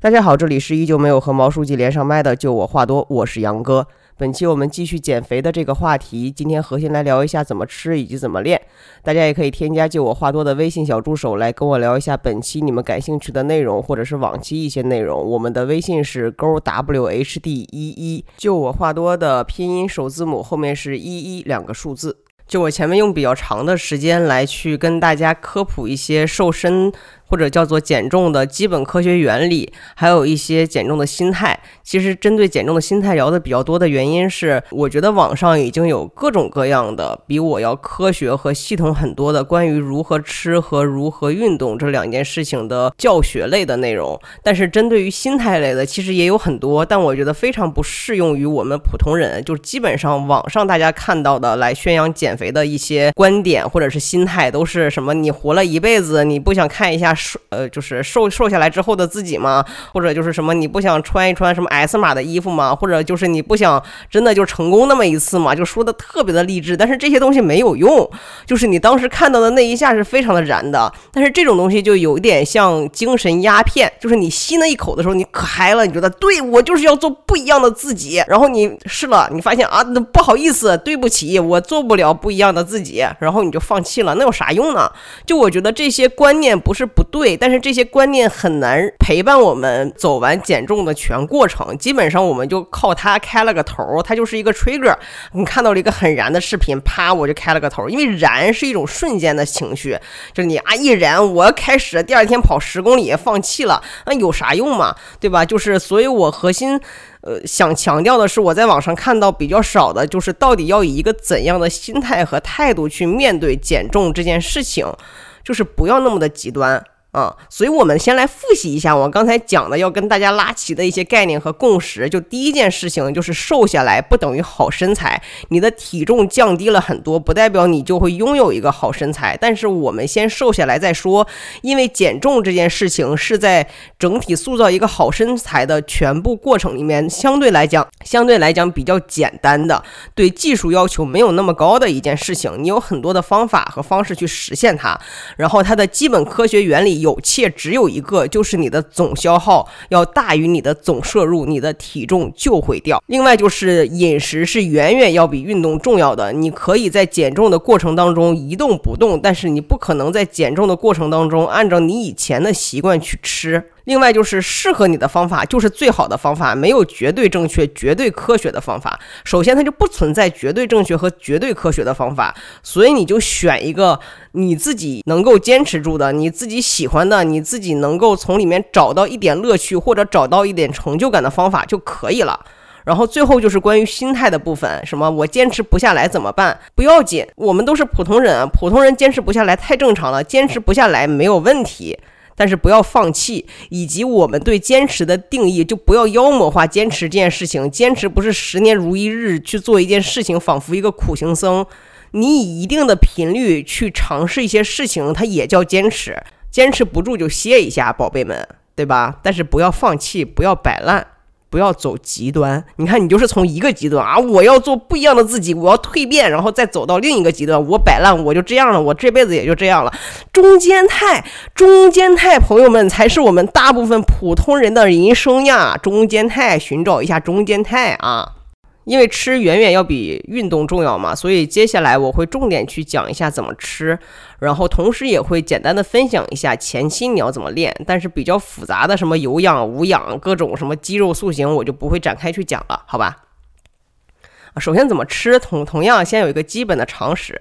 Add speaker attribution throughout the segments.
Speaker 1: 大家好，这里是依旧没有和毛书记连上麦的，就我话多，我是杨哥。本期我们继续减肥的这个话题，今天核心来聊一下怎么吃以及怎么练。大家也可以添加就我话多的微信小助手来跟我聊一下本期你们感兴趣的内容，或者是往期一些内容。我们的微信是勾 whd 一一，就我话多的拼音首字母后面是一一两个数字。就我前面用比较长的时间来去跟大家科普一些瘦身。或者叫做减重的基本科学原理，还有一些减重的心态。其实针对减重的心态聊的比较多的原因是，我觉得网上已经有各种各样的比我要科学和系统很多的关于如何吃和如何运动这两件事情的教学类的内容。但是针对于心态类的，其实也有很多，但我觉得非常不适用于我们普通人。就基本上网上大家看到的来宣扬减肥的一些观点或者是心态，都是什么？你活了一辈子，你不想看一下？瘦呃，就是瘦瘦下来之后的自己吗？或者就是什么，你不想穿一穿什么 S 码的衣服吗？或者就是你不想真的就成功那么一次吗？就说的特别的励志，但是这些东西没有用。就是你当时看到的那一下是非常的燃的，但是这种东西就有点像精神鸦片，就是你吸那一口的时候，你可嗨了，你觉得对我就是要做不一样的自己，然后你试了，你发现啊那，不好意思，对不起，我做不了不一样的自己，然后你就放弃了，那有啥用呢？就我觉得这些观念不是不对，但是这些观念很难陪伴我们走完减重的全过程，基本上我们就靠它开了个头，它就是一个 trigger。你看到了一个很燃的视频，啪，我就开了个头，因为燃是一种瞬间的情绪，就你啊一燃，我开始第二天跑十公里，放弃了，那有啥用嘛？对吧？就是，所以我核心呃想强调的是，我在网上看到比较少的，就是到底要以一个怎样的心态和态度去面对减重这件事情，就是不要那么的极端。啊，所以我们先来复习一下我刚才讲的要跟大家拉齐的一些概念和共识。就第一件事情，就是瘦下来不等于好身材，你的体重降低了很多，不代表你就会拥有一个好身材。但是我们先瘦下来再说，因为减重这件事情是在整体塑造一个好身材的全部过程里面，相对来讲，相对来讲比较简单的，对技术要求没有那么高的一件事情。你有很多的方法和方式去实现它，然后它的基本科学原理。有且只有一个，就是你的总消耗要大于你的总摄入，你的体重就会掉。另外就是饮食是远远要比运动重要的。你可以在减重的过程当中一动不动，但是你不可能在减重的过程当中按照你以前的习惯去吃。另外就是适合你的方法就是最好的方法，没有绝对正确、绝对科学的方法。首先它就不存在绝对正确和绝对科学的方法，所以你就选一个你自己能够坚持住的、你自己喜欢的、你自己能够从里面找到一点乐趣或者找到一点成就感的方法就可以了。然后最后就是关于心态的部分，什么我坚持不下来怎么办？不要紧，我们都是普通人，普通人坚持不下来太正常了，坚持不下来没有问题。但是不要放弃，以及我们对坚持的定义，就不要妖魔化坚持这件事情。坚持不是十年如一日去做一件事情，仿佛一个苦行僧。你以一定的频率去尝试一些事情，它也叫坚持。坚持不住就歇一下，宝贝们，对吧？但是不要放弃，不要摆烂。不要走极端，你看你就是从一个极端啊，我要做不一样的自己，我要蜕变，然后再走到另一个极端，我摆烂，我就这样了，我这辈子也就这样了。中间态，中间态，朋友们才是我们大部分普通人的人生呀。中间态，寻找一下中间态啊。因为吃远远要比运动重要嘛，所以接下来我会重点去讲一下怎么吃，然后同时也会简单的分享一下前期你要怎么练，但是比较复杂的什么有氧、无氧、各种什么肌肉塑形，我就不会展开去讲了，好吧？首先怎么吃，同同样先有一个基本的常识。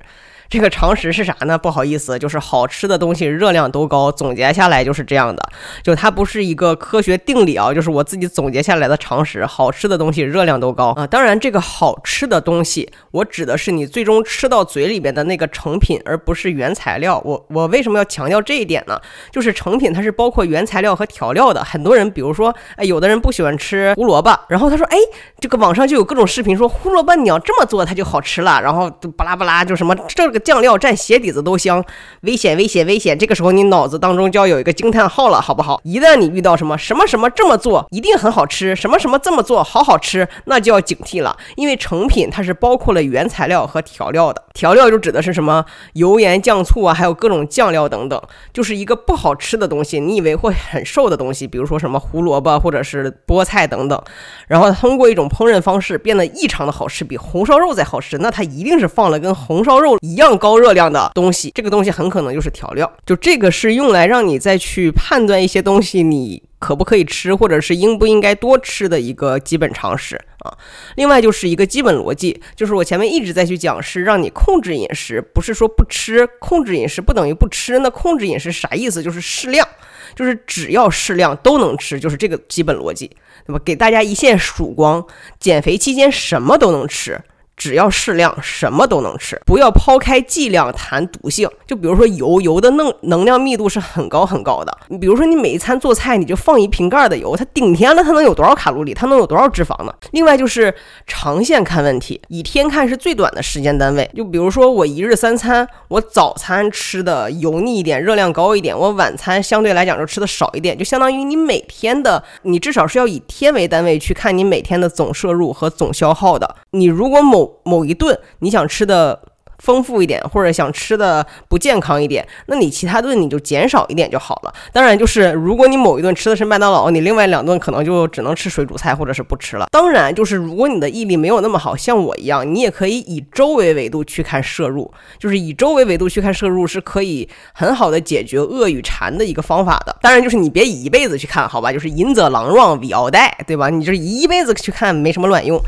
Speaker 1: 这个常识是啥呢？不好意思，就是好吃的东西热量都高。总结下来就是这样的，就它不是一个科学定理啊，就是我自己总结下来的常识。好吃的东西热量都高啊。当然，这个好吃的东西，我指的是你最终吃到嘴里边的那个成品，而不是原材料。我我为什么要强调这一点呢？就是成品它是包括原材料和调料的。很多人，比如说，哎，有的人不喜欢吃胡萝卜，然后他说，哎，这个网上就有各种视频说胡萝卜你要这么做它就好吃了，然后巴拉巴拉就什么这个。酱料蘸鞋底子都香，危险危险危险！这个时候你脑子当中就要有一个惊叹号了，好不好？一旦你遇到什么什么什么这么做一定很好吃，什么什么这么做好好吃，那就要警惕了，因为成品它是包括了原材料和调料的。调料就指的是什么油盐酱醋啊，还有各种酱料等等，就是一个不好吃的东西，你以为会很瘦的东西，比如说什么胡萝卜或者是菠菜等等，然后通过一种烹饪方式变得异常的好吃，比红烧肉再好吃，那它一定是放了跟红烧肉一样高热量的东西，这个东西很可能就是调料，就这个是用来让你再去判断一些东西你。可不可以吃，或者是应不应该多吃的一个基本常识啊。另外就是一个基本逻辑，就是我前面一直在去讲，是让你控制饮食，不是说不吃。控制饮食不等于不吃，那控制饮食啥意思？就是适量，就是只要适量都能吃，就是这个基本逻辑，对吧？给大家一线曙光，减肥期间什么都能吃。只要适量，什么都能吃。不要抛开剂量谈毒性。就比如说油，油的能能量密度是很高很高的。你比如说，你每一餐做菜，你就放一瓶盖的油，它顶天了，它能有多少卡路里？它能有多少脂肪呢？另外就是长线看问题，以天看是最短的时间单位。就比如说我一日三餐，我早餐吃的油腻一点，热量高一点，我晚餐相对来讲就吃的少一点，就相当于你每天的，你至少是要以天为单位去看你每天的总摄入和总消耗的。你如果某某一顿你想吃的丰富一点，或者想吃的不健康一点，那你其他顿你就减少一点就好了。当然，就是如果你某一顿吃的是麦当劳，你另外两顿可能就只能吃水煮菜或者是不吃了。当然，就是如果你的毅力没有那么好，像我一样，你也可以以周为维度去看摄入，就是以周为维度去看摄入是可以很好的解决饿与馋的一个方法的。当然，就是你别一辈子去看好吧，就是淫则狼壮，为敖代，对吧？你就是一辈子去看没什么卵用。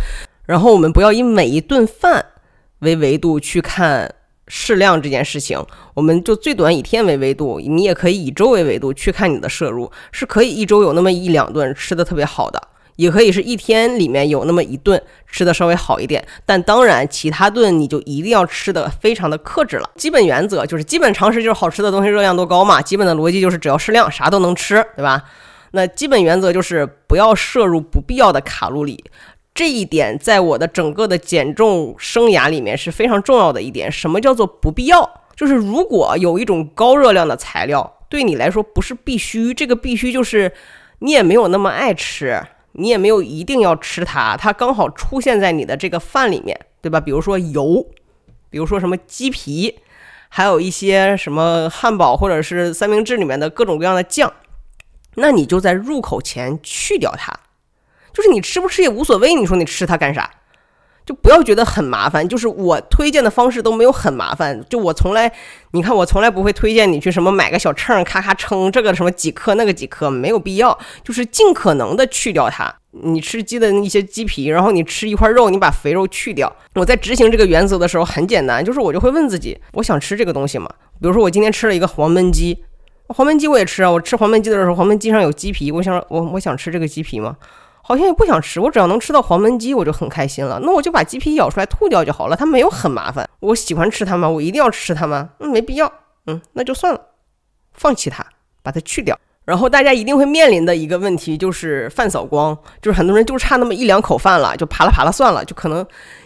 Speaker 1: 然后我们不要以每一顿饭为维度去看适量这件事情，我们就最短以天为维度，你也可以以周为维度去看你的摄入，是可以一周有那么一两顿吃的特别好的，也可以是一天里面有那么一顿吃的稍微好一点，但当然其他顿你就一定要吃的非常的克制了。基本原则就是基本常识就是好吃的东西热量多高嘛，基本的逻辑就是只要适量啥都能吃，对吧？那基本原则就是不要摄入不必要的卡路里。这一点在我的整个的减重生涯里面是非常重要的一点。什么叫做不必要？就是如果有一种高热量的材料对你来说不是必须，这个必须就是你也没有那么爱吃，你也没有一定要吃它，它刚好出现在你的这个饭里面，对吧？比如说油，比如说什么鸡皮，还有一些什么汉堡或者是三明治里面的各种各样的酱，那你就在入口前去掉它。就是你吃不吃也无所谓，你说你吃它干啥？就不要觉得很麻烦。就是我推荐的方式都没有很麻烦。就我从来，你看我从来不会推荐你去什么买个小秤，咔咔称这个什么几克那个几克，没有必要。就是尽可能的去掉它。你吃鸡的一些鸡皮，然后你吃一块肉，你把肥肉去掉。我在执行这个原则的时候很简单，就是我就会问自己，我想吃这个东西吗？比如说我今天吃了一个黄焖鸡，黄焖鸡我也吃啊。我吃黄焖鸡的时候，黄焖鸡上有鸡皮，我想我我想吃这个鸡皮吗？好像也不想吃，我只要能吃到黄焖鸡，我就很开心了。那我就把鸡皮咬出来吐掉就好了，它没有很麻烦。我喜欢吃它吗？我一定要吃它吗？那，没必要。嗯，那就算了，放弃它，把它去掉。然后大家一定会面临的一个问题就是饭扫光，就是很多人就差那么一两口饭了，就扒拉扒拉算了，就可能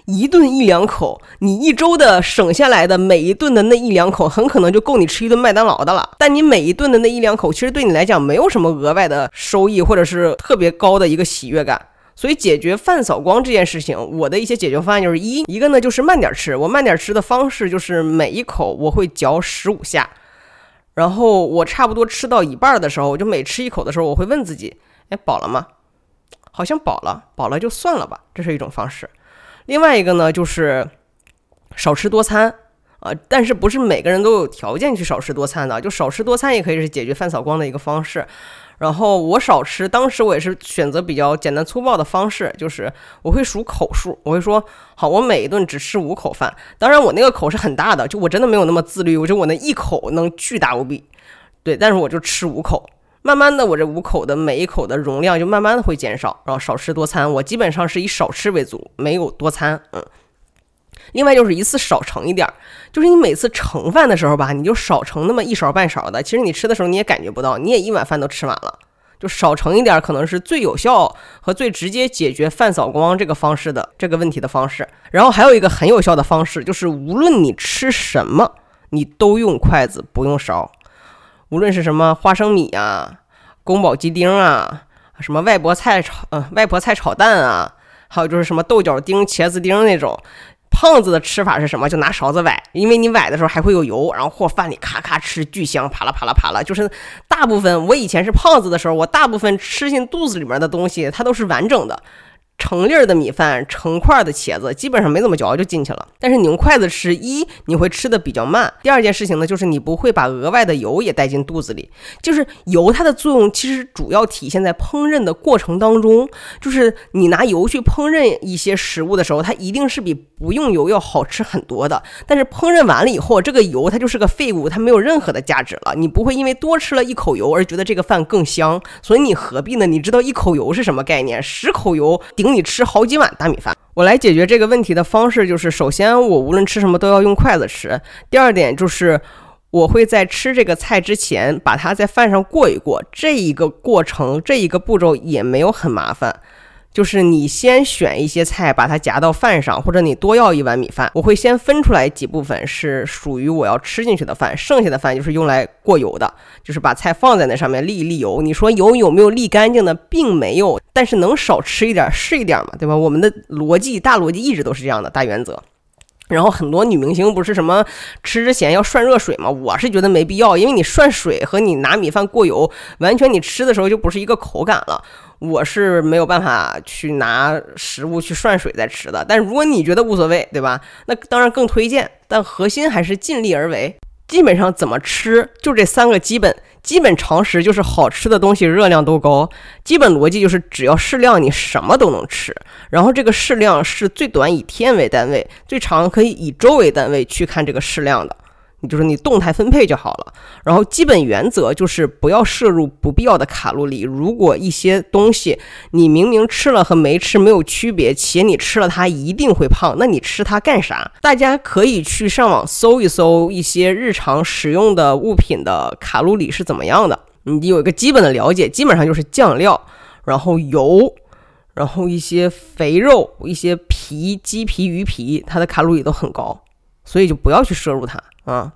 Speaker 1: 一顿一两口，你一周的省下来的每一顿的那一两口，很可能就够你吃一顿麦当劳的了。但你每一顿的那一两口，其实对你来讲没有什么额外的收益，或者是特别高的一个喜悦感。所以解决饭扫光这件事情，我的一些解决方案就是一一个呢就是慢点吃，我慢点吃的方式就是每一口我会嚼十五下。然后我差不多吃到一半的时候，我就每吃一口的时候，我会问自己：哎，饱了吗？好像饱了，饱了就算了吧。这是一种方式。另外一个呢，就是少吃多餐啊，但是不是每个人都有条件去少吃多餐的，就少吃多餐也可以是解决饭扫光的一个方式。然后我少吃，当时我也是选择比较简单粗暴的方式，就是我会数口数，我会说好，我每一顿只吃五口饭。当然我那个口是很大的，就我真的没有那么自律，我觉得我那一口能巨大无比，对，但是我就吃五口，慢慢的我这五口的每一口的容量就慢慢的会减少，然后少吃多餐，我基本上是以少吃为主，没有多餐，嗯。另外就是一次少盛一点儿，就是你每次盛饭的时候吧，你就少盛那么一勺半勺的。其实你吃的时候你也感觉不到，你也一碗饭都吃完了。就少盛一点，可能是最有效和最直接解决饭扫光这个方式的这个问题的方式。然后还有一个很有效的方式，就是无论你吃什么，你都用筷子不用勺。无论是什么花生米啊、宫保鸡丁啊、什么外婆菜炒嗯外婆菜炒蛋啊，还有就是什么豆角丁、茄子丁那种。胖子的吃法是什么？就拿勺子崴，因为你崴的时候还会有油，然后和饭里咔咔吃，巨香，啪啦啪啦啪啦。就是大部分我以前是胖子的时候，我大部分吃进肚子里面的东西，它都是完整的。成粒儿的米饭，成块的茄子，基本上没怎么嚼就进去了。但是你用筷子吃，一你会吃的比较慢。第二件事情呢，就是你不会把额外的油也带进肚子里。就是油它的作用其实主要体现在烹饪的过程当中。就是你拿油去烹饪一些食物的时候，它一定是比不用油要好吃很多的。但是烹饪完了以后，这个油它就是个废物，它没有任何的价值了。你不会因为多吃了一口油而觉得这个饭更香，所以你何必呢？你知道一口油是什么概念？十口油顶。你吃好几碗大米饭，我来解决这个问题的方式就是：首先，我无论吃什么都要用筷子吃；第二点就是，我会在吃这个菜之前把它在饭上过一过，这一个过程，这一个步骤也没有很麻烦。就是你先选一些菜，把它夹到饭上，或者你多要一碗米饭。我会先分出来几部分是属于我要吃进去的饭，剩下的饭就是用来过油的，就是把菜放在那上面沥一沥油。你说油有没有沥干净呢？并没有，但是能少吃一点是一点嘛，对吧？我们的逻辑大逻辑一直都是这样的大原则。然后很多女明星不是什么吃之前要涮热水吗？我是觉得没必要，因为你涮水和你拿米饭过油，完全你吃的时候就不是一个口感了。我是没有办法去拿食物去涮水再吃的，但如果你觉得无所谓，对吧？那当然更推荐，但核心还是尽力而为。基本上怎么吃，就这三个基本基本常识，就是好吃的东西热量都高。基本逻辑就是只要适量，你什么都能吃。然后这个适量是最短以天为单位，最长可以以周为单位去看这个适量的。就是你动态分配就好了，然后基本原则就是不要摄入不必要的卡路里。如果一些东西你明明吃了和没吃没有区别，且你吃了它一定会胖，那你吃它干啥？大家可以去上网搜一搜一些日常使用的物品的卡路里是怎么样的，你有一个基本的了解。基本上就是酱料，然后油，然后一些肥肉，一些皮，鸡皮、鱼皮，它的卡路里都很高，所以就不要去摄入它。啊，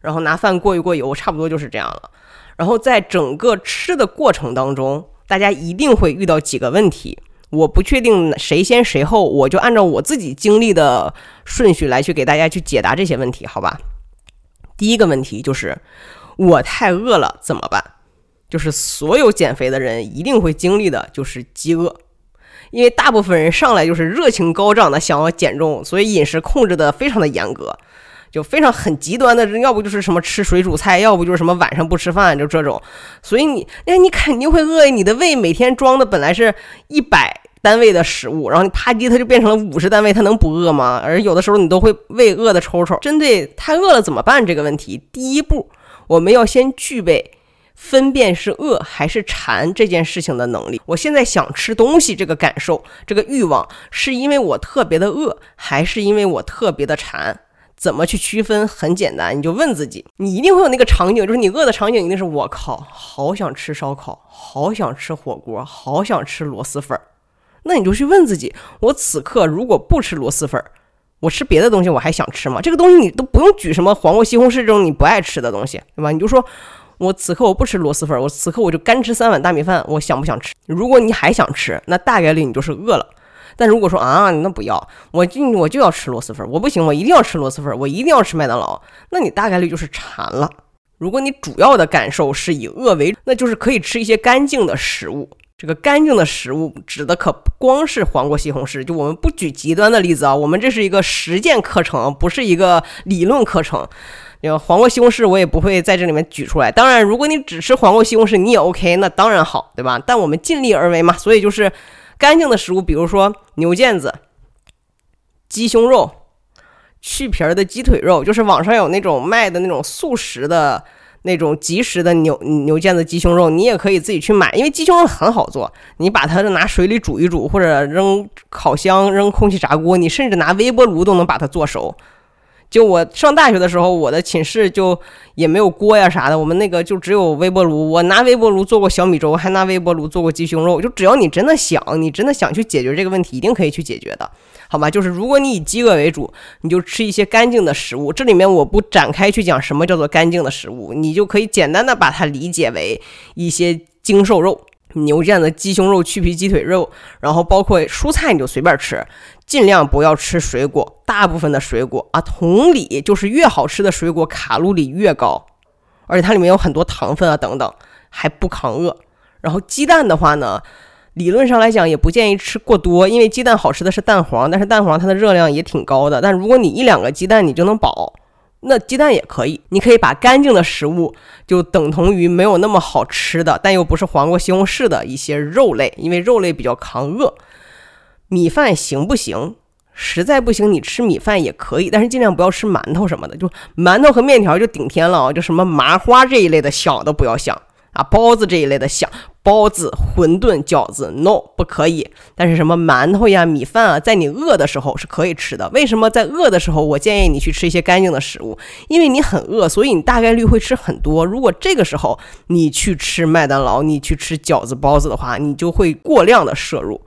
Speaker 1: 然后拿饭过一过油，差不多就是这样了。然后在整个吃的过程当中，大家一定会遇到几个问题。我不确定谁先谁后，我就按照我自己经历的顺序来去给大家去解答这些问题，好吧？第一个问题就是我太饿了怎么办？就是所有减肥的人一定会经历的，就是饥饿。因为大部分人上来就是热情高涨的想要减重，所以饮食控制的非常的严格。就非常很极端的，要不就是什么吃水煮菜，要不就是什么晚上不吃饭，就这种。所以你，那你肯定会饿。你的胃每天装的本来是一百单位的食物，然后你啪叽它就变成了五十单位，它能不饿吗？而有的时候你都会胃饿的抽抽。针对太饿了怎么办这个问题，第一步我们要先具备分辨是饿还是馋这件事情的能力。我现在想吃东西，这个感受，这个欲望，是因为我特别的饿，还是因为我特别的馋？怎么去区分？很简单，你就问自己，你一定会有那个场景，就是你饿的场景一定是我靠，好想吃烧烤，好想吃火锅，好想吃螺蛳粉儿。那你就去问自己，我此刻如果不吃螺蛳粉儿，我吃别的东西我还想吃吗？这个东西你都不用举什么黄瓜、西红柿这种你不爱吃的东西，对吧？你就说我此刻我不吃螺蛳粉儿，我此刻我就干吃三碗大米饭，我想不想吃？如果你还想吃，那大概率你就是饿了。但如果说啊，那不要，我就我就要吃螺蛳粉，我不行，我一定要吃螺蛳粉，我一定要吃麦当劳，那你大概率就是馋了。如果你主要的感受是以饿为，那就是可以吃一些干净的食物。这个干净的食物指的可不光是黄瓜、西红柿，就我们不举极端的例子啊，我们这是一个实践课程，不是一个理论课程。个黄瓜、西红柿我也不会在这里面举出来。当然，如果你只吃黄瓜、西红柿，你也 OK，那当然好，对吧？但我们尽力而为嘛，所以就是。干净的食物，比如说牛腱子、鸡胸肉、去皮儿的鸡腿肉，就是网上有那种卖的那种速食的那种即食的牛牛腱子、鸡胸肉，你也可以自己去买，因为鸡胸肉很好做，你把它拿水里煮一煮，或者扔烤箱、扔空气炸锅，你甚至拿微波炉都能把它做熟。就我上大学的时候，我的寝室就也没有锅呀啥的，我们那个就只有微波炉。我拿微波炉做过小米粥，还拿微波炉做过鸡胸肉。就只要你真的想，你真的想去解决这个问题，一定可以去解决的，好吗？就是如果你以饥饿为主，你就吃一些干净的食物。这里面我不展开去讲什么叫做干净的食物，你就可以简单的把它理解为一些精瘦肉。牛腱子、鸡胸肉、去皮鸡腿肉，然后包括蔬菜，你就随便吃，尽量不要吃水果。大部分的水果啊，同理就是越好吃的水果卡路里越高，而且它里面有很多糖分啊等等，还不抗饿。然后鸡蛋的话呢，理论上来讲也不建议吃过多，因为鸡蛋好吃的是蛋黄，但是蛋黄它的热量也挺高的。但如果你一两个鸡蛋你就能饱。那鸡蛋也可以，你可以把干净的食物就等同于没有那么好吃的，但又不是黄瓜、西红柿的一些肉类，因为肉类比较抗饿。米饭行不行？实在不行，你吃米饭也可以，但是尽量不要吃馒头什么的，就馒头和面条就顶天了啊，就什么麻花这一类的想都不要想。啊，包子这一类的想包子、馄饨、饺子，no 不可以。但是什么馒头呀、米饭啊，在你饿的时候是可以吃的。为什么在饿的时候，我建议你去吃一些干净的食物？因为你很饿，所以你大概率会吃很多。如果这个时候你去吃麦当劳，你去吃饺子、包子的话，你就会过量的摄入。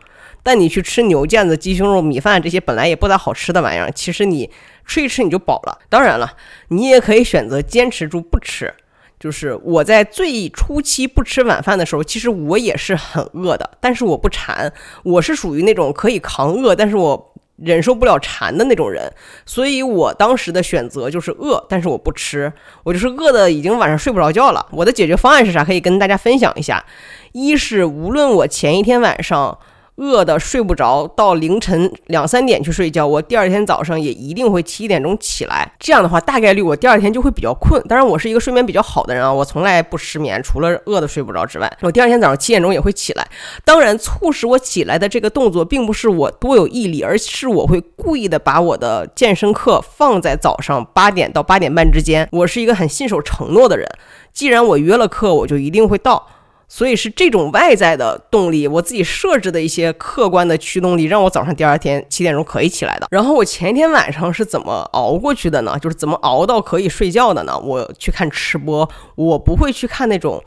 Speaker 1: 但你去吃牛腱子、鸡胸肉、米饭这些本来也不咋好吃的玩意儿，其实你吃一吃你就饱了。当然了，你也可以选择坚持住不吃。就是我在最初期不吃晚饭的时候，其实我也是很饿的，但是我不馋，我是属于那种可以扛饿，但是我忍受不了馋的那种人，所以我当时的选择就是饿，但是我不吃，我就是饿的已经晚上睡不着觉了。我的解决方案是啥？可以跟大家分享一下。一是无论我前一天晚上。饿的睡不着，到凌晨两三点去睡觉，我第二天早上也一定会七点钟起来。这样的话，大概率我第二天就会比较困。当然，我是一个睡眠比较好的人啊，我从来不失眠，除了饿的睡不着之外，我第二天早上七点钟也会起来。当然，促使我起来的这个动作，并不是我多有毅力，而是我会故意的把我的健身课放在早上八点到八点半之间。我是一个很信守承诺的人，既然我约了课，我就一定会到。所以是这种外在的动力，我自己设置的一些客观的驱动力，让我早上第二天七点钟可以起来的。然后我前一天晚上是怎么熬过去的呢？就是怎么熬到可以睡觉的呢？我去看吃播，我不会去看那种。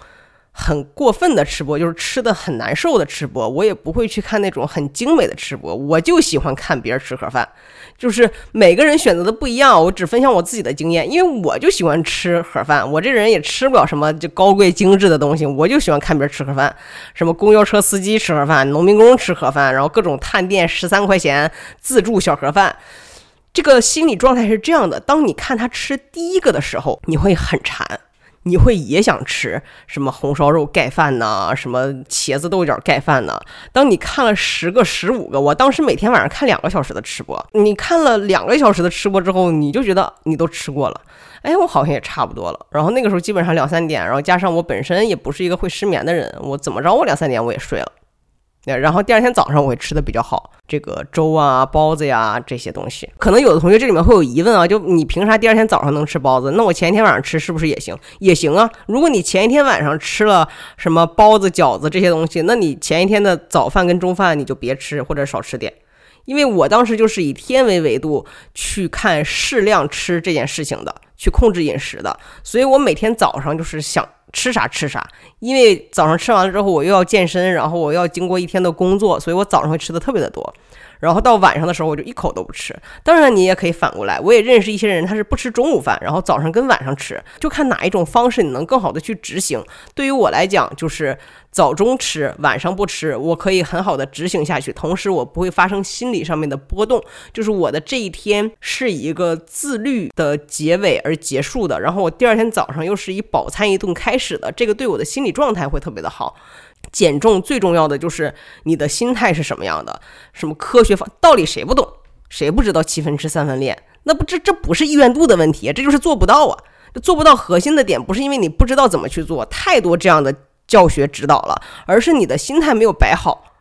Speaker 1: 很过分的吃播，就是吃的很难受的吃播，我也不会去看那种很精美的吃播，我就喜欢看别人吃盒饭。就是每个人选择的不一样，我只分享我自己的经验，因为我就喜欢吃盒饭，我这人也吃不了什么就高贵精致的东西，我就喜欢看别人吃盒饭，什么公交车司机吃盒饭，农民工吃盒饭，然后各种探店十三块钱自助小盒饭，这个心理状态是这样的：当你看他吃第一个的时候，你会很馋。你会也想吃什么红烧肉盖饭呢？什么茄子豆角盖饭呢？当你看了十个、十五个，我当时每天晚上看两个小时的吃播，你看了两个小时的吃播之后，你就觉得你都吃过了，哎，我好像也差不多了。然后那个时候基本上两三点，然后加上我本身也不是一个会失眠的人，我怎么着我两三点我也睡了。然后第二天早上我会吃的比较好，这个粥啊、包子呀这些东西，可能有的同学这里面会有疑问啊，就你凭啥第二天早上能吃包子？那我前一天晚上吃是不是也行？也行啊。如果你前一天晚上吃了什么包子、饺子这些东西，那你前一天的早饭跟中饭你就别吃或者少吃点。因为我当时就是以天为维度去看适量吃这件事情的，去控制饮食的，所以我每天早上就是想。吃啥吃啥，因为早上吃完了之后，我又要健身，然后我要经过一天的工作，所以我早上会吃的特别的多。然后到晚上的时候，我就一口都不吃。当然，你也可以反过来，我也认识一些人，他是不吃中午饭，然后早上跟晚上吃，就看哪一种方式你能更好的去执行。对于我来讲，就是早中吃，晚上不吃，我可以很好的执行下去，同时我不会发生心理上面的波动，就是我的这一天是以一个自律的结尾而结束的，然后我第二天早上又是以饱餐一顿开始的，这个对我的心理状态会特别的好。减重最重要的就是你的心态是什么样的？什么科学方道理谁不懂？谁不知道七分吃三分练？那不这这不是意愿度的问题，这就是做不到啊！这做不到核心的点不是因为你不知道怎么去做，太多这样的教学指导了，而是你的心态没有摆好，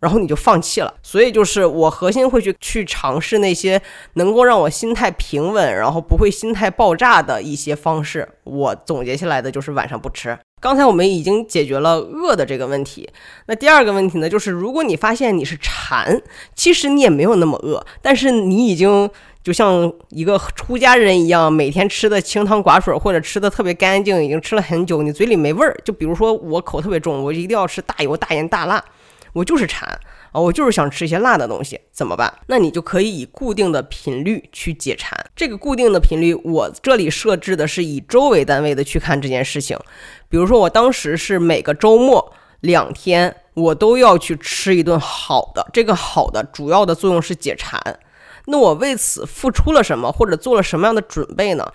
Speaker 1: 然后你就放弃了。所以就是我核心会去去尝试那些能够让我心态平稳，然后不会心态爆炸的一些方式。我总结下来的就是晚上不吃。刚才我们已经解决了饿的这个问题，那第二个问题呢，就是如果你发现你是馋，其实你也没有那么饿，但是你已经就像一个出家人一样，每天吃的清汤寡水或者吃的特别干净，已经吃了很久，你嘴里没味儿。就比如说我口特别重，我一定要吃大油、大盐、大辣，我就是馋。啊，我就是想吃一些辣的东西，怎么办？那你就可以以固定的频率去解馋。这个固定的频率，我这里设置的是以周为单位的去看这件事情。比如说，我当时是每个周末两天，我都要去吃一顿好的。这个好的主要的作用是解馋。那我为此付出了什么，或者做了什么样的准备呢？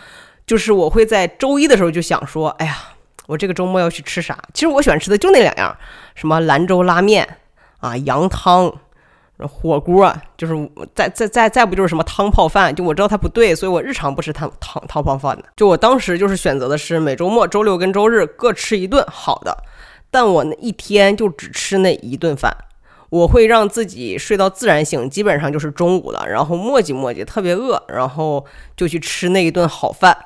Speaker 1: 就是我会在周一的时候就想说，哎呀，我这个周末要去吃啥？其实我喜欢吃的就那两样，什么兰州拉面。啊，羊汤、火锅，就是再再再再不就是什么汤泡饭，就我知道它不对，所以我日常不吃汤汤汤泡饭的。就我当时就是选择的是每周末周六跟周日各吃一顿好的，但我那一天就只吃那一顿饭，我会让自己睡到自然醒，基本上就是中午了，然后磨叽磨叽，特别饿，然后就去吃那一顿好饭，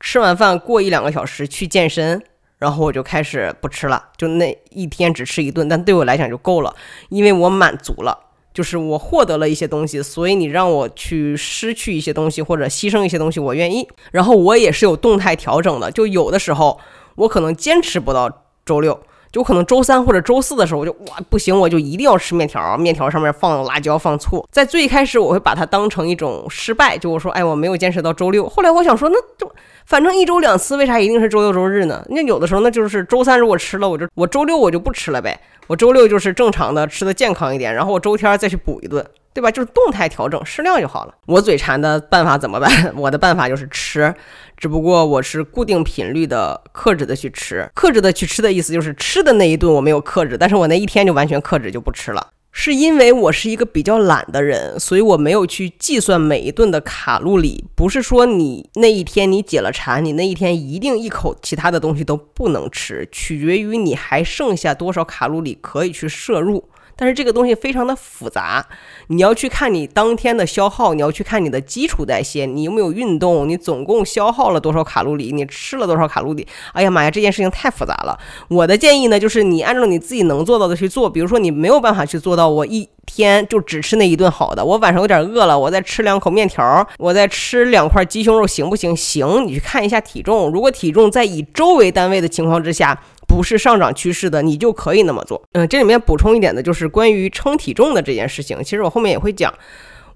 Speaker 1: 吃完饭过一两个小时去健身。然后我就开始不吃了，就那一天只吃一顿，但对我来讲就够了，因为我满足了，就是我获得了一些东西，所以你让我去失去一些东西或者牺牲一些东西，我愿意。然后我也是有动态调整的，就有的时候我可能坚持不到周六。就可能周三或者周四的时候，我就哇不行，我就一定要吃面条，面条上面放辣椒放醋。在最开始，我会把它当成一种失败，就我说，哎，我没有坚持到周六。后来我想说，那就反正一周两次，为啥一定是周六周日呢？那有的时候那就是周三如果吃了，我就我周六我就不吃了呗。我周六就是正常的吃的健康一点，然后我周天再去补一顿。对吧？就是动态调整，适量就好了。我嘴馋的办法怎么办？我的办法就是吃，只不过我是固定频率的、克制的去吃。克制的去吃的意思就是吃的那一顿我没有克制，但是我那一天就完全克制，就不吃了。是因为我是一个比较懒的人，所以我没有去计算每一顿的卡路里。不是说你那一天你解了馋，你那一天一定一口其他的东西都不能吃，取决于你还剩下多少卡路里可以去摄入。但是这个东西非常的复杂，你要去看你当天的消耗，你要去看你的基础代谢，你有没有运动，你总共消耗了多少卡路里，你吃了多少卡路里？哎呀妈呀，这件事情太复杂了。我的建议呢，就是你按照你自己能做到的去做。比如说你没有办法去做到，我一天就只吃那一顿好的，我晚上有点饿了，我再吃两口面条，我再吃两块鸡胸肉，行不行？行，你去看一下体重，如果体重在以周为单位的情况之下。不是上涨趋势的，你就可以那么做。嗯，这里面补充一点的就是关于称体重的这件事情。其实我后面也会讲。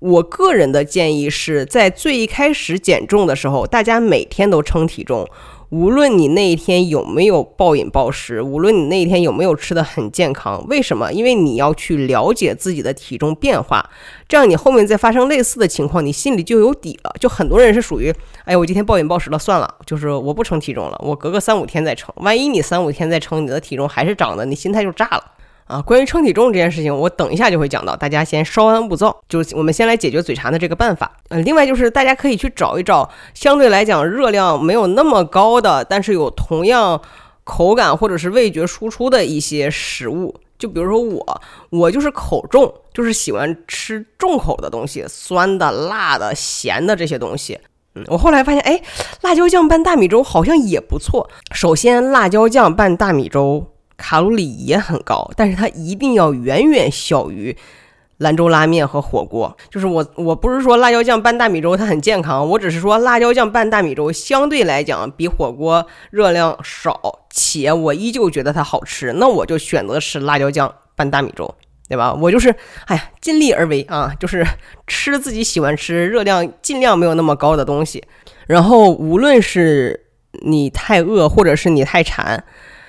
Speaker 1: 我个人的建议是在最一开始减重的时候，大家每天都称体重。无论你那一天有没有暴饮暴食，无论你那一天有没有吃的很健康，为什么？因为你要去了解自己的体重变化，这样你后面再发生类似的情况，你心里就有底了。就很多人是属于，哎，我今天暴饮暴食了，算了，就是我不称体重了，我隔个三五天再称。万一你三五天再称，你的体重还是涨的，你心态就炸了。啊，关于称体重这件事情，我等一下就会讲到，大家先稍安勿躁。就是我们先来解决嘴馋的这个办法。嗯，另外就是大家可以去找一找相对来讲热量没有那么高的，但是有同样口感或者是味觉输出的一些食物。就比如说我，我就是口重，就是喜欢吃重口的东西，酸的、辣的、咸的这些东西。嗯，我后来发现，哎，辣椒酱拌大米粥好像也不错。首先，辣椒酱拌大米粥。卡路里也很高，但是它一定要远远小于兰州拉面和火锅。就是我，我不是说辣椒酱拌大米粥它很健康，我只是说辣椒酱拌大米粥相对来讲比火锅热量少，且我依旧觉得它好吃，那我就选择吃辣椒酱拌大米粥，对吧？我就是，哎呀，尽力而为啊，就是吃自己喜欢吃、热量尽量没有那么高的东西。然后，无论是你太饿，或者是你太馋。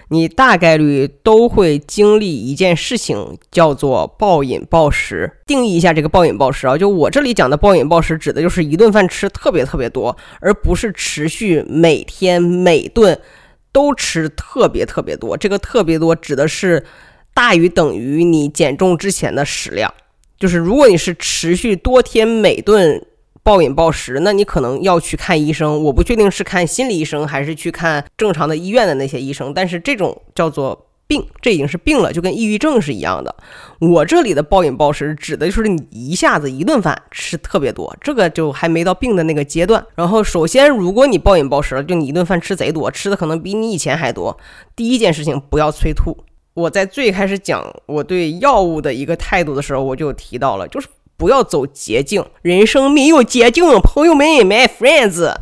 Speaker 1: 你大概率都会经历一件事情，叫做暴饮暴食。定义一下这个暴饮暴食啊，就我这里讲的暴饮暴食，指的就是一顿饭吃特别特别多，而不是持续每天每顿都吃特别特别多。这个特别多指的是大于等于你减重之前的食量。就是如果你是持续多天每顿。暴饮暴食，那你可能要去看医生。我不确定是看心理医生还是去看正常的医院的那些医生。但是这种叫做病，这已经是病了，就跟抑郁症是一样的。我这里的暴饮暴食指的就是你一下子一顿饭吃特别多，这个就还没到病的那个阶段。然后，首先，如果你暴饮暴食了，就你一顿饭吃贼多，吃的可能比你以前还多，第一件事情不要催吐。我在最开始讲我对药物的一个态度的时候，我就提到了，就是不要走捷径，人生没有捷径，朋友们，my friends。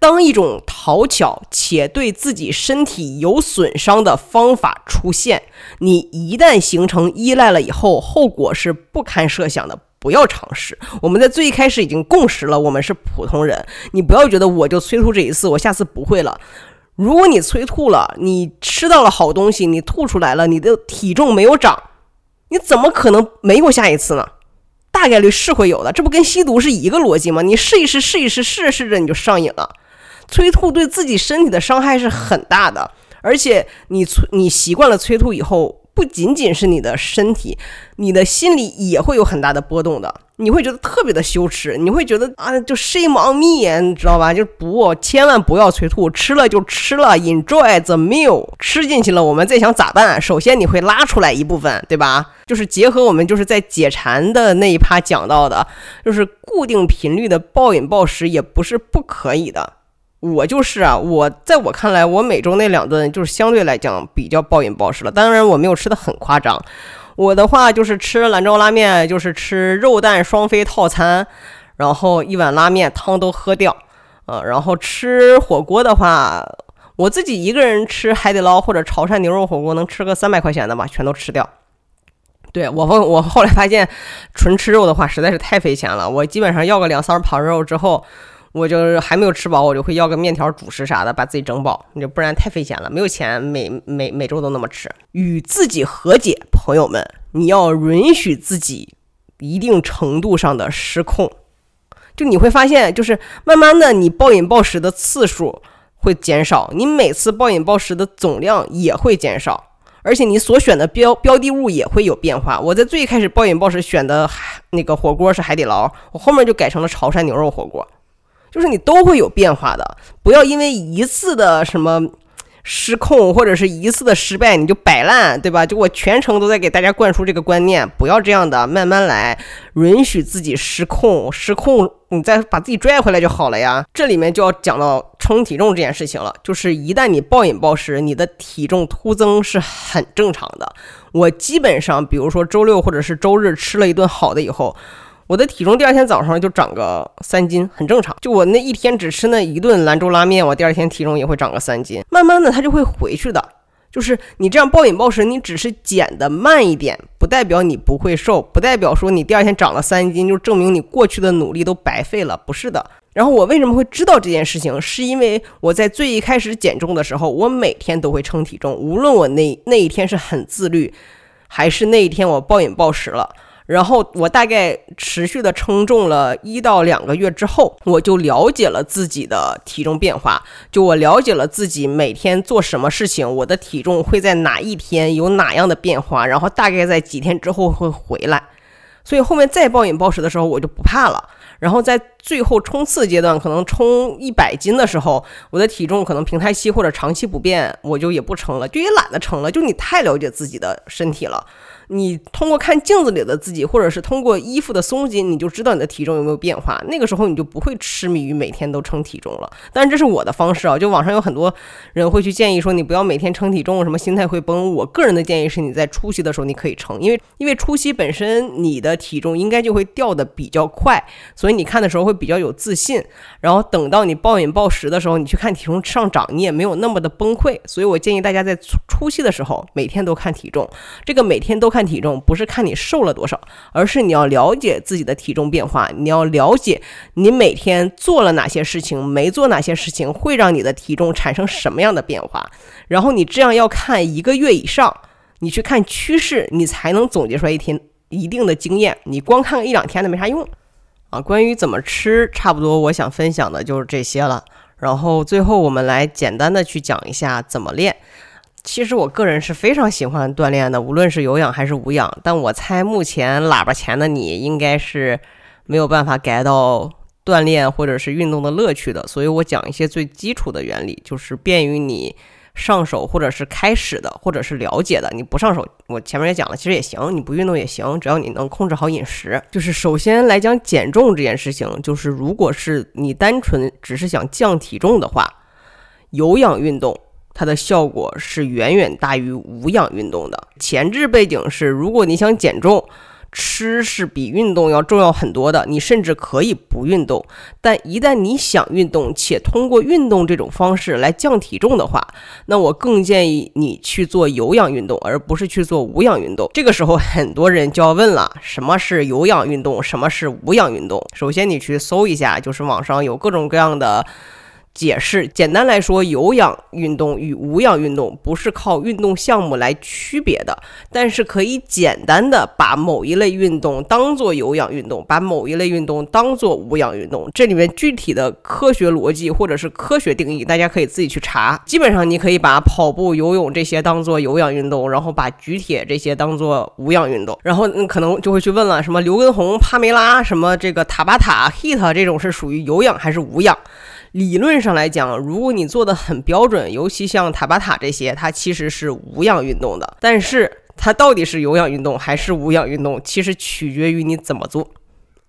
Speaker 1: 当一种讨巧且对自己身体有损伤的方法出现，你一旦形成依赖了以后，后果是不堪设想的。不要尝试。我们在最开始已经共识了，我们是普通人。你不要觉得我就催吐这一次，我下次不会了。如果你催吐了，你吃到了好东西，你吐出来了，你的体重没有长，你怎么可能没有下一次呢？大概率是会有的。这不跟吸毒是一个逻辑吗？你试一试，试一试，试着试着你就上瘾了。催吐对自己身体的伤害是很大的，而且你催你习惯了催吐以后，不仅仅是你的身体，你的心里也会有很大的波动的。你会觉得特别的羞耻，你会觉得啊，就 shame on me，你知道吧？就是不，千万不要催吐，吃了就吃了，enjoy the meal，吃进去了，我们再想咋办？首先你会拉出来一部分，对吧？就是结合我们就是在解馋的那一趴讲到的，就是固定频率的暴饮暴食也不是不可以的。我就是啊，我在我看来，我每周那两顿就是相对来讲比较暴饮暴食了。当然，我没有吃的很夸张。我的话就是吃兰州拉面，就是吃肉蛋双飞套餐，然后一碗拉面汤都喝掉。呃，然后吃火锅的话，我自己一个人吃海底捞或者潮汕牛肉火锅，能吃个三百块钱的吧，全都吃掉。对我后我后来发现，纯吃肉的话实在是太费钱了。我基本上要个两三盘肉之后。我就是还没有吃饱，我就会要个面条、主食啥的，把自己整饱。你就不然太费钱了，没有钱每每每周都那么吃。与自己和解，朋友们，你要允许自己一定程度上的失控。就你会发现，就是慢慢的，你暴饮暴食的次数会减少，你每次暴饮暴食的总量也会减少，而且你所选的标标的物也会有变化。我在最开始暴饮暴食选的那个火锅是海底捞，我后面就改成了潮汕牛肉火锅。就是你都会有变化的，不要因为一次的什么失控或者是一次的失败你就摆烂，对吧？就我全程都在给大家灌输这个观念，不要这样的，慢慢来，允许自己失控，失控你再把自己拽回来就好了呀。这里面就要讲到称体重这件事情了，就是一旦你暴饮暴食，你的体重突增是很正常的。我基本上，比如说周六或者是周日吃了一顿好的以后。我的体重第二天早上就长个三斤，很正常。就我那一天只吃那一顿兰州拉面，我第二天体重也会长个三斤。慢慢的，它就会回去的。就是你这样暴饮暴食，你只是减的慢一点，不代表你不会瘦，不代表说你第二天长了三斤就证明你过去的努力都白费了，不是的。然后我为什么会知道这件事情，是因为我在最一开始减重的时候，我每天都会称体重，无论我那那一天是很自律，还是那一天我暴饮暴食了。然后我大概持续的称重了一到两个月之后，我就了解了自己的体重变化，就我了解了自己每天做什么事情，我的体重会在哪一天有哪样的变化，然后大概在几天之后会回来。所以后面再暴饮暴食的时候，我就不怕了。然后在最后冲刺阶段，可能冲一百斤的时候，我的体重可能平台期或者长期不变，我就也不称了，就也懒得称了。就你太了解自己的身体了。你通过看镜子里的自己，或者是通过衣服的松紧，你就知道你的体重有没有变化。那个时候你就不会痴迷于每天都称体重了。但是这是我的方式啊，就网上有很多人会去建议说你不要每天称体重，什么心态会崩。我个人的建议是你在初期的时候你可以称，因为因为初期本身你的体重应该就会掉的比较快，所以你看的时候会比较有自信。然后等到你暴饮暴食的时候，你去看体重上涨，你也没有那么的崩溃。所以我建议大家在初初期的时候每天都看体重，这个每天都看。看体重不是看你瘦了多少，而是你要了解自己的体重变化，你要了解你每天做了哪些事情，没做哪些事情会让你的体重产生什么样的变化。然后你这样要看一个月以上，你去看趋势，你才能总结出来一天一定的经验。你光看一两天的没啥用啊。关于怎么吃，差不多我想分享的就是这些了。然后最后我们来简单的去讲一下怎么练。其实我个人是非常喜欢锻炼的，无论是有氧还是无氧。但我猜目前喇叭前的你应该是没有办法改到锻炼或者是运动的乐趣的，所以我讲一些最基础的原理，就是便于你上手或者是开始的，或者是了解的。你不上手，我前面也讲了，其实也行，你不运动也行，只要你能控制好饮食。就是首先来讲减重这件事情，就是如果是你单纯只是想降体重的话，有氧运动它的效果是远远大于无氧运动的。前置背景是，如果你想减重。吃是比运动要重要很多的，你甚至可以不运动，但一旦你想运动，且通过运动这种方式来降体重的话，那我更建议你去做有氧运动，而不是去做无氧运动。这个时候，很多人就要问了：什么是有氧运动？什么是无氧运动？首先，你去搜一下，就是网上有各种各样的。解释简单来说，有氧运动与无氧运动不是靠运动项目来区别的，但是可以简单的把某一类运动当做有氧运动，把某一类运动当做无氧运动。这里面具体的科学逻辑或者是科学定义，大家可以自己去查。基本上你可以把跑步、游泳这些当做有氧运动，然后把举铁这些当做无氧运动。然后嗯，可能就会去问了，什么刘畊宏、帕梅拉，什么这个塔巴塔、HIT 这种是属于有氧还是无氧？理论上来讲，如果你做的很标准，尤其像塔巴塔这些，它其实是无氧运动的。但是它到底是有氧运动还是无氧运动，其实取决于你怎么做。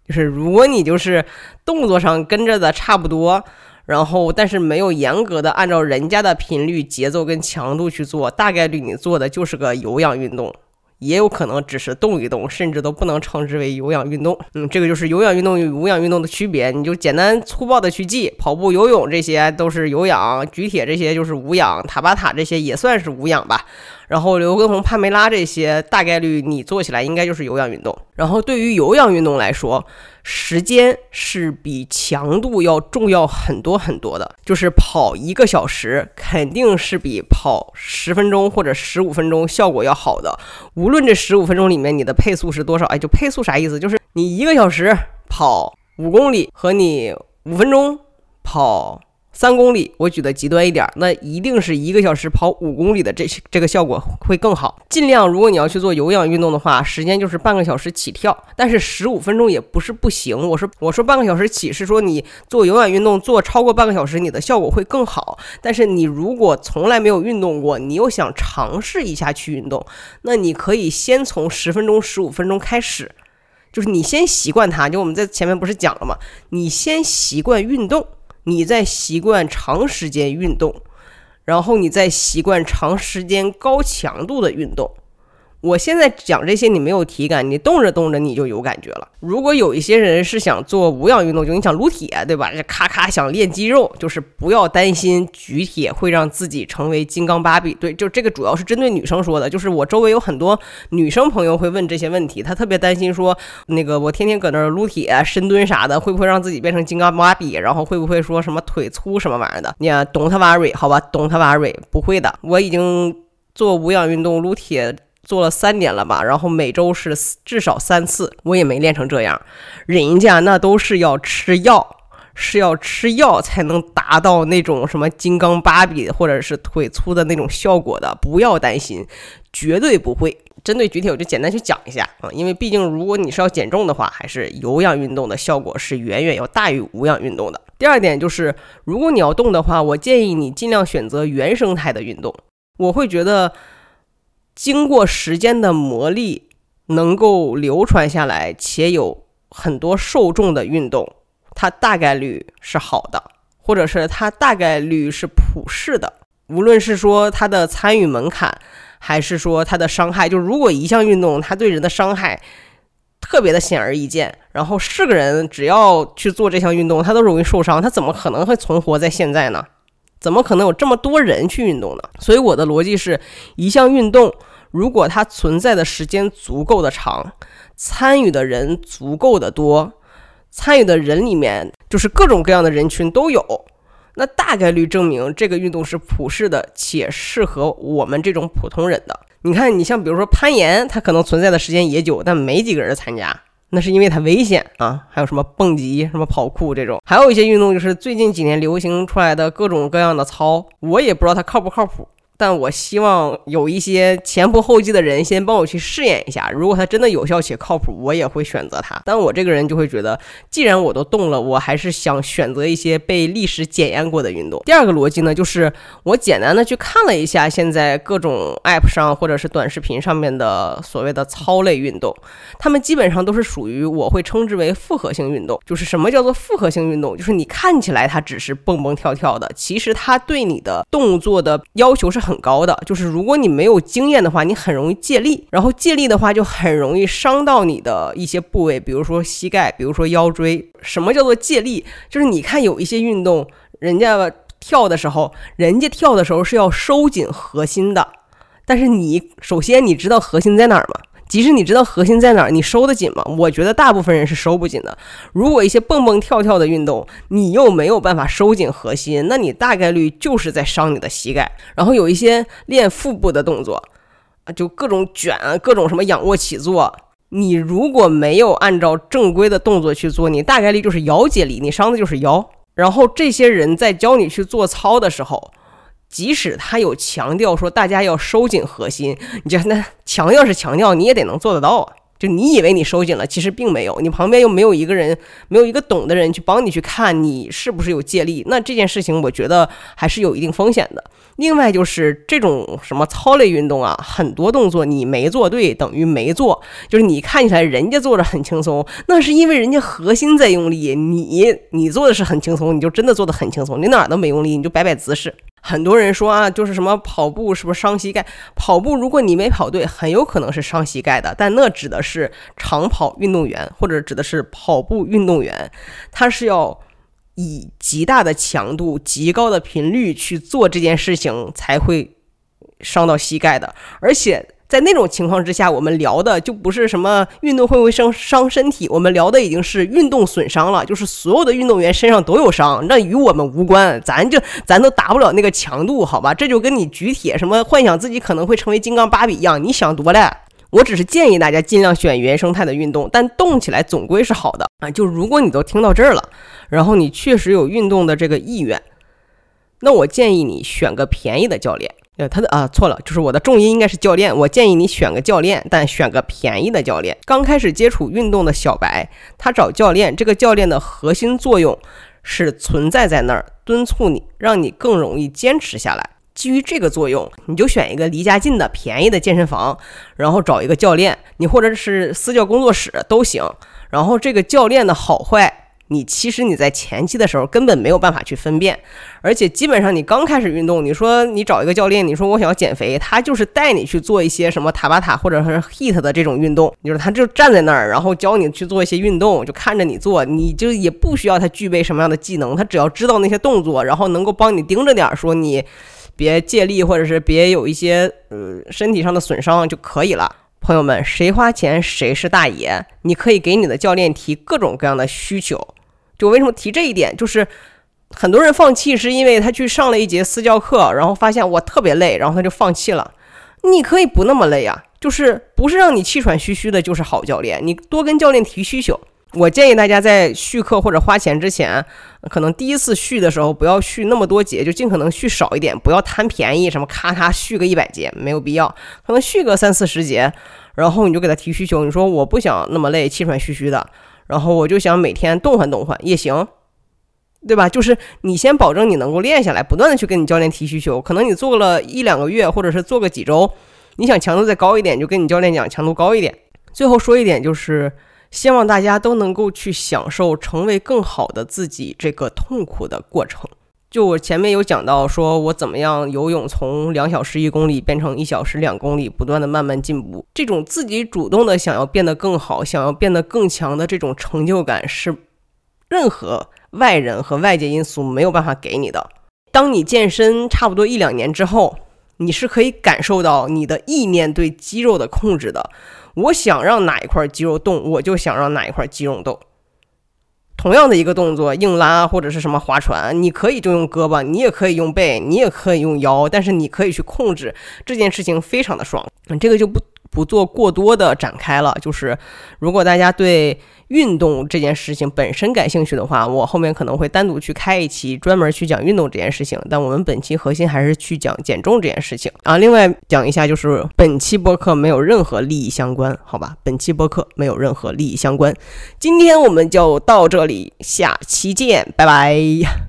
Speaker 1: 就是如果你就是动作上跟着的差不多，然后但是没有严格的按照人家的频率、节奏跟强度去做，大概率你做的就是个有氧运动。也有可能只是动一动，甚至都不能称之为有氧运动。嗯，这个就是有氧运动与无氧运动的区别。你就简单粗暴的去记，跑步、游泳这些都是有氧，举铁这些就是无氧，塔巴塔这些也算是无氧吧。然后刘畊宏、帕梅拉这些大概率你做起来应该就是有氧运动。然后对于有氧运动来说，时间是比强度要重要很多很多的。就是跑一个小时肯定是比跑十分钟或者十五分钟效果要好的。无论这十五分钟里面你的配速是多少，哎，就配速啥意思？就是你一个小时跑五公里和你五分钟跑。三公里，我举的极端一点，那一定是一个小时跑五公里的这这个效果会更好。尽量，如果你要去做有氧运动的话，时间就是半个小时起跳，但是十五分钟也不是不行。我说我说半个小时起是说你做有氧运动做超过半个小时，你的效果会更好。但是你如果从来没有运动过，你又想尝试一下去运动，那你可以先从十分钟、十五分钟开始，就是你先习惯它。就我们在前面不是讲了吗？你先习惯运动。你在习惯长时间运动，然后你在习惯长时间高强度的运动。我现在讲这些，你没有体感，你动着动着你就有感觉了。如果有一些人是想做无氧运动，就你想撸铁，对吧？这咔咔想练肌肉，就是不要担心举铁会让自己成为金刚芭比。对，就这个主要是针对女生说的。就是我周围有很多女生朋友会问这些问题，她特别担心说，那个我天天搁那儿撸铁、深蹲啥的，会不会让自己变成金刚芭比？然后会不会说什么腿粗什么玩意儿的？你 don't worry，好吧，don't worry，不会的。我已经做无氧运动撸铁。做了三年了吧，然后每周是至少三次，我也没练成这样。人家那都是要吃药，是要吃药才能达到那种什么金刚芭比或者是腿粗的那种效果的。不要担心，绝对不会。针对举铁，我就简单去讲一下啊，因为毕竟如果你是要减重的话，还是有氧运动的效果是远远要大于无氧运动的。第二点就是，如果你要动的话，我建议你尽量选择原生态的运动。我会觉得。经过时间的磨砺，能够流传下来且有很多受众的运动，它大概率是好的，或者是它大概率是普世的。无论是说它的参与门槛，还是说它的伤害，就如果一项运动它对人的伤害特别的显而易见，然后是个人只要去做这项运动，他都容易受伤，他怎么可能会存活在现在呢？怎么可能有这么多人去运动呢？所以我的逻辑是一项运动。如果它存在的时间足够的长，参与的人足够的多，参与的人里面就是各种各样的人群都有，那大概率证明这个运动是普世的且适合我们这种普通人的。你看，你像比如说攀岩，它可能存在的时间也久，但没几个人参加，那是因为它危险啊。还有什么蹦极、什么跑酷这种，还有一些运动就是最近几年流行出来的各种各样的操，我也不知道它靠不靠谱。但我希望有一些前仆后继的人先帮我去试验一下，如果它真的有效且靠谱，我也会选择它。但我这个人就会觉得，既然我都动了，我还是想选择一些被历史检验过的运动。第二个逻辑呢，就是我简单的去看了一下现在各种 App 上或者是短视频上面的所谓的操类运动，他们基本上都是属于我会称之为复合性运动。就是什么叫做复合性运动？就是你看起来它只是蹦蹦跳跳的，其实它对你的动作的要求是很。很高的，就是如果你没有经验的话，你很容易借力，然后借力的话就很容易伤到你的一些部位，比如说膝盖，比如说腰椎。什么叫做借力？就是你看有一些运动，人家跳的时候，人家跳的时候是要收紧核心的，但是你首先你知道核心在哪儿吗？即使你知道核心在哪儿，你收得紧吗？我觉得大部分人是收不紧的。如果一些蹦蹦跳跳的运动，你又没有办法收紧核心，那你大概率就是在伤你的膝盖。然后有一些练腹部的动作，啊，就各种卷，各种什么仰卧起坐，你如果没有按照正规的动作去做，你大概率就是腰借力，你伤的就是腰。然后这些人在教你去做操的时候。即使他有强调说大家要收紧核心，你就那强调是强调，你也得能做得到啊。就你以为你收紧了，其实并没有，你旁边又没有一个人，没有一个懂的人去帮你去看你是不是有借力。那这件事情我觉得还是有一定风险的。另外就是这种什么操类运动啊，很多动作你没做对等于没做，就是你看起来人家做着很轻松，那是因为人家核心在用力，你你做的是很轻松，你就真的做的很轻松，你哪儿都没用力，你就摆摆姿势。很多人说啊，就是什么跑步是不是伤膝盖？跑步如果你没跑对，很有可能是伤膝盖的。但那指的是长跑运动员，或者指的是跑步运动员，他是要以极大的强度、极高的频率去做这件事情，才会伤到膝盖的，而且。在那种情况之下，我们聊的就不是什么运动会不会伤伤身体，我们聊的已经是运动损伤了，就是所有的运动员身上都有伤，那与我们无关，咱就咱都达不了那个强度，好吧？这就跟你举铁什么幻想自己可能会成为金刚芭比一样，你想多了。我只是建议大家尽量选原生态的运动，但动起来总归是好的啊。就如果你都听到这儿了，然后你确实有运动的这个意愿，那我建议你选个便宜的教练。呃，他的啊错了，就是我的重音应该是教练。我建议你选个教练，但选个便宜的教练。刚开始接触运动的小白，他找教练，这个教练的核心作用是存在在那儿，敦促你，让你更容易坚持下来。基于这个作用，你就选一个离家近的便宜的健身房，然后找一个教练，你或者是私教工作室都行。然后这个教练的好坏。你其实你在前期的时候根本没有办法去分辨，而且基本上你刚开始运动，你说你找一个教练，你说我想要减肥，他就是带你去做一些什么塔巴塔或者是 heat 的这种运动，就是他就站在那儿，然后教你去做一些运动，就看着你做，你就也不需要他具备什么样的技能，他只要知道那些动作，然后能够帮你盯着点儿，说你别借力或者是别有一些呃身体上的损伤就可以了。朋友们，谁花钱谁是大爷，你可以给你的教练提各种各样的需求。就为什么提这一点，就是很多人放弃是因为他去上了一节私教课，然后发现我特别累，然后他就放弃了。你可以不那么累啊，就是不是让你气喘吁吁的，就是好教练。你多跟教练提需求。我建议大家在续课或者花钱之前，可能第一次续的时候不要续那么多节，就尽可能续少一点，不要贪便宜，什么咔咔续个一百节没有必要，可能续个三四十节，然后你就给他提需求，你说我不想那么累，气喘吁吁的。然后我就想每天动换动换也行，对吧？就是你先保证你能够练下来，不断的去跟你教练提需求。可能你做了一两个月，或者是做个几周，你想强度再高一点，就跟你教练讲强度高一点。最后说一点，就是希望大家都能够去享受成为更好的自己这个痛苦的过程。就我前面有讲到，说我怎么样游泳从两小时一公里变成一小时两公里，不断的慢慢进步。这种自己主动的想要变得更好，想要变得更强的这种成就感，是任何外人和外界因素没有办法给你的。当你健身差不多一两年之后，你是可以感受到你的意念对肌肉的控制的。我想让哪一块肌肉动，我就想让哪一块肌肉动。同样的一个动作，硬拉或者是什么划船，你可以就用胳膊，你也可以用背，你也可以用腰，但是你可以去控制这件事情，非常的爽。这个就不不做过多的展开了。就是如果大家对运动这件事情本身感兴趣的话，我后面可能会单独去开一期专门去讲运动这件事情。但我们本期核心还是去讲减重这件事情啊。另外讲一下，就是本期播客没有任何利益相关，好吧？本期播客没有任何利益相关。今天我们就到这里，下期见，拜拜。